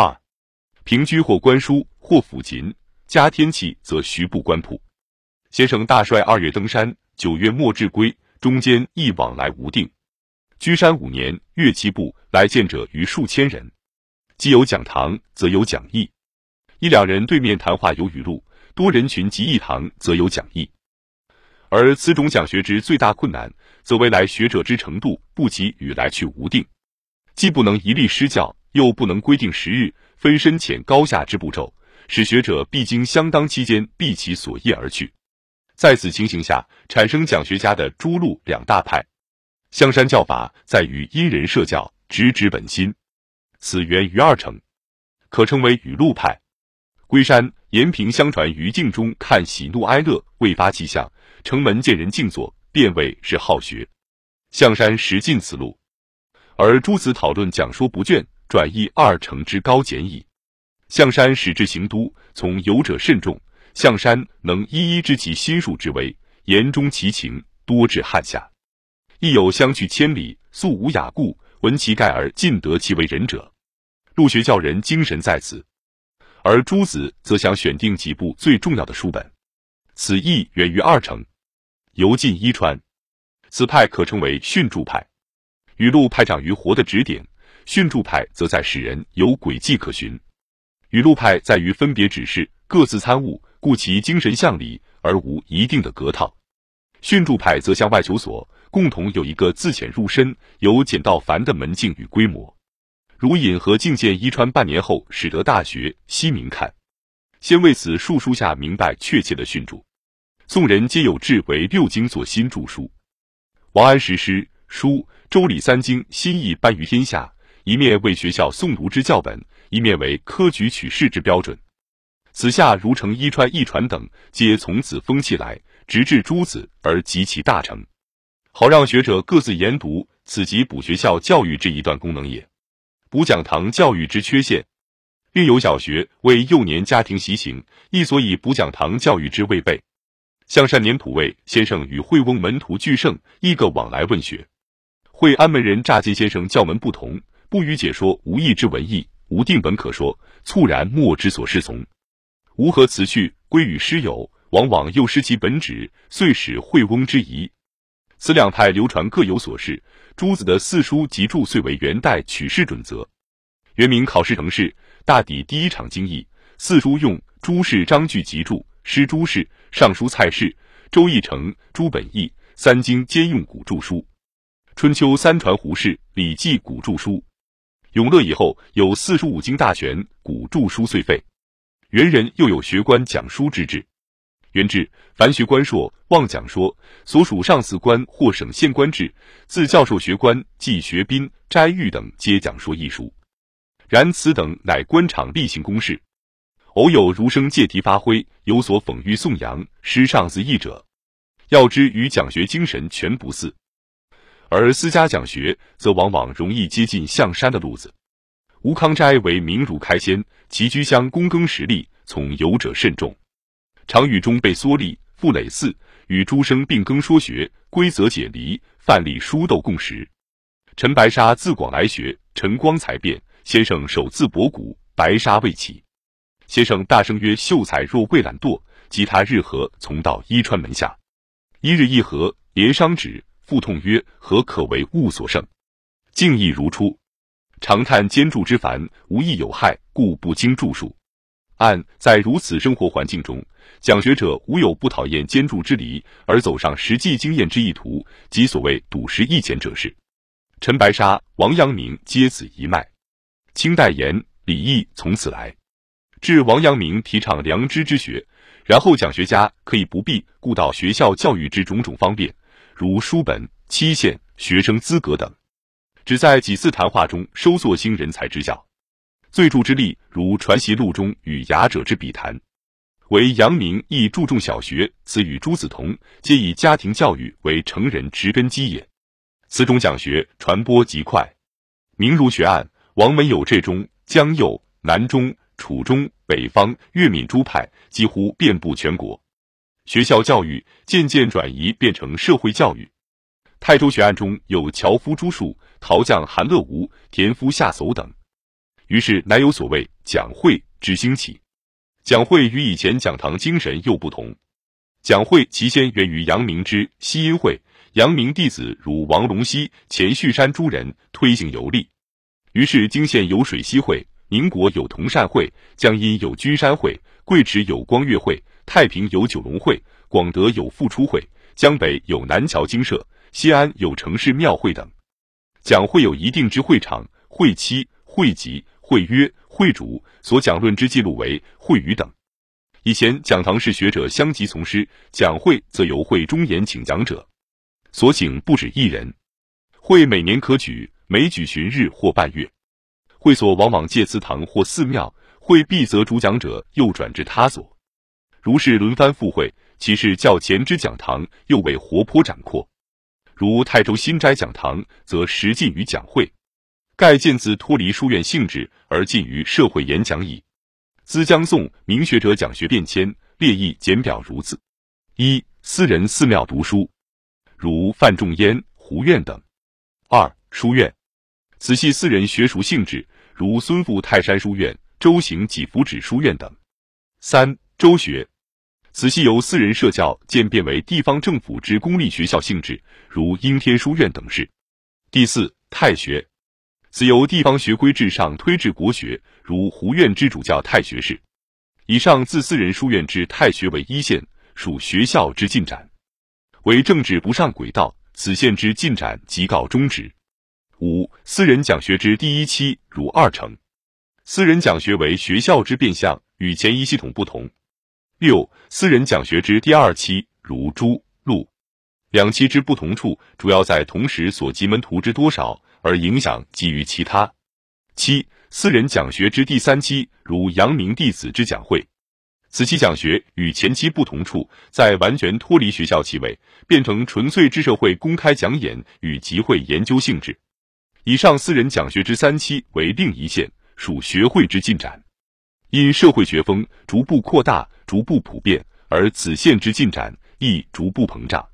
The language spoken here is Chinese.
二，平居或观书或抚琴，加天气则徐步观谱。先生大率二月登山，九月末至归，中间亦往来无定。居山五年，乐其步来见者逾数千人。既有讲堂，则有讲义。一两人对面谈话有语录，多人群集一堂，则有讲义。而此种讲学之最大困难，则为来学者之程度不及与来去无定，既不能一力施教，又不能规定时日，分深浅高下之步骤，使学者必经相当期间毕其所业而去。在此情形下，产生讲学家的诸路两大派。香山教法在于因人设教，直指本心，此源于二程，可称为语录派。龟山、延平相传于镜中看喜怒哀乐，未发气象；城门见人静坐，便谓是好学。象山实尽此路，而诸子讨论讲说不倦，转译二程之高简矣。象山始至行都，从游者甚众。象山能一一知其心术之微，言中其情，多至汉下。亦有相距千里，素无雅故，闻其盖而尽得其为人者。陆学教人精神在此，而诸子则想选定几部最重要的书本。此意源于二程，由晋伊川。此派可称为训诸派。语录派长于活的指点，训著派则在使人有轨迹可循。语录派在于分别指示，各自参悟。故其精神向理，而无一定的格套。训著派则向外求索，共同有一个自浅入深、由简到繁的门径与规模。如引和进见伊川半年后，始得大学，悉明看。先为此述书下明白确切的训著。宋人皆有志为六经所新著书。王安石诗书周礼三经新意颁于天下，一面为学校诵读之教本，一面为科举取士之标准。此下如成伊川、一传等，皆从此风气来，直至诸子而及其大成，好让学者各自研读。此即补学校教育之一段功能也。补讲堂教育之缺陷，另有小学为幼年家庭习行，亦所以补讲堂教育之未备。向善年土卫先生与惠翁门徒俱盛，亦各往来问学。惠安门人乍进先生教门不同，不予解说无益之文义，无定本可说，猝然莫之所适从。吾何辞去，归与师友，往往又失其本旨，遂使惠翁之疑。此两派流传各有所示。诸子的四书集注遂为元代取士准则，原名考试程式，大抵第一场经义。四书用朱氏章句集注，诗朱氏、尚书蔡氏、周易成、朱本义。三经兼用古注书，春秋三传胡适、礼记古注书。永乐以后有四书五经大全，古注书遂废。元人又有学官讲书之制，元制凡学官硕望讲说，所属上司官或省县官制，自教授学官即学宾斋狱等，皆讲说一书。然此等乃官场例行公事，偶有儒生借题发挥，有所讽喻颂扬，诗上自义者，要知与讲学精神全不似。而私家讲学，则往往容易接近象山的路子。吴康斋为名儒开先，其居乡躬耕实力，从游者甚众。常与中备缩立，傅累寺，与诸生并耕说学，规则解离，范例书斗共识。陈白沙自广来学，陈光才辩，先生首自博古，白沙未起。先生大声曰：“秀才若未懒惰，即他日何从到伊川门下？”一日一合，连商止，腹痛曰：“何可为物所胜？”敬意如初。常叹兼著之烦，无益有害，故不经著述。按在如此生活环境中，讲学者无有不讨厌兼著之理，而走上实际经验之意图，即所谓笃实易浅者是。陈白沙、王阳明皆此一脉。清代言李义从此来。至王阳明提倡良知之学，然后讲学家可以不必顾到学校教育之种种方便，如书本、期限、学生资格等。只在几次谈话中收缩新人才之教，最著之力如《传习录》中与雅者之笔谈，为阳明亦注重小学，此与朱子同，皆以家庭教育为成人植根基也。此种讲学传播极快，明儒学案，王门有这中、江右、南中、楚中、北方、粤闽诸派，几乎遍布全国。学校教育渐渐转移变成社会教育。泰州学案中有樵夫朱树、陶匠韩乐吾、田夫夏叟等。于是乃有所谓讲会之兴起。讲会与以前讲堂精神又不同。讲会其先源于阳明之西阴会，阳明弟子如王龙溪、钱旭山诸人推行游历，于是经县有水西会，宁国有同善会，江阴有君山会，贵池有光岳会，太平有九龙会，广德有复出会，江北有南桥精舍，西安有城市庙会等。讲会有一定之会场、会期、会集、会约、会主，所讲论之记录为会语等。以前讲堂是学者相集从师，讲会则由会中言请讲者，所请不止一人。会每年可举，每举旬日或半月。会所往往借祠堂或寺庙，会毕则主讲者又转至他所。如是轮番赴会，其是较前之讲堂又为活泼展阔。如泰州新斋讲堂，则实近于讲会，盖渐自脱离书院性质，而近于社会演讲矣。资江宋明学者讲学变迁列意简表如字：一、私人寺庙读书，如范仲淹、胡院等；二、书院，此系私人学术性质，如孙复泰山书院、周行几福祉书院等；三、周学，此系由私人设教渐变为地方政府之公立学校性质，如应天书院等事；第四、太学。此由地方学规至上推至国学，如胡院之主教太学士。以上自私人书院之太学为一线，属学校之进展，为政治不上轨道，此线之进展即告终止。五、私人讲学之第一期如二成，私人讲学为学校之变相，与前一系统不同。六、私人讲学之第二期如朱、陆，两期之不同处，主要在同时所及门徒之多少。而影响基于其他。七、私人讲学之第三期，如阳明弟子之讲会，此期讲学与前期不同处，在完全脱离学校气味，变成纯粹之社会公开讲演与集会研究性质。以上四人讲学之三期为另一线，属学会之进展。因社会学风逐步扩大、逐步普遍，而此线之进展亦逐步膨胀。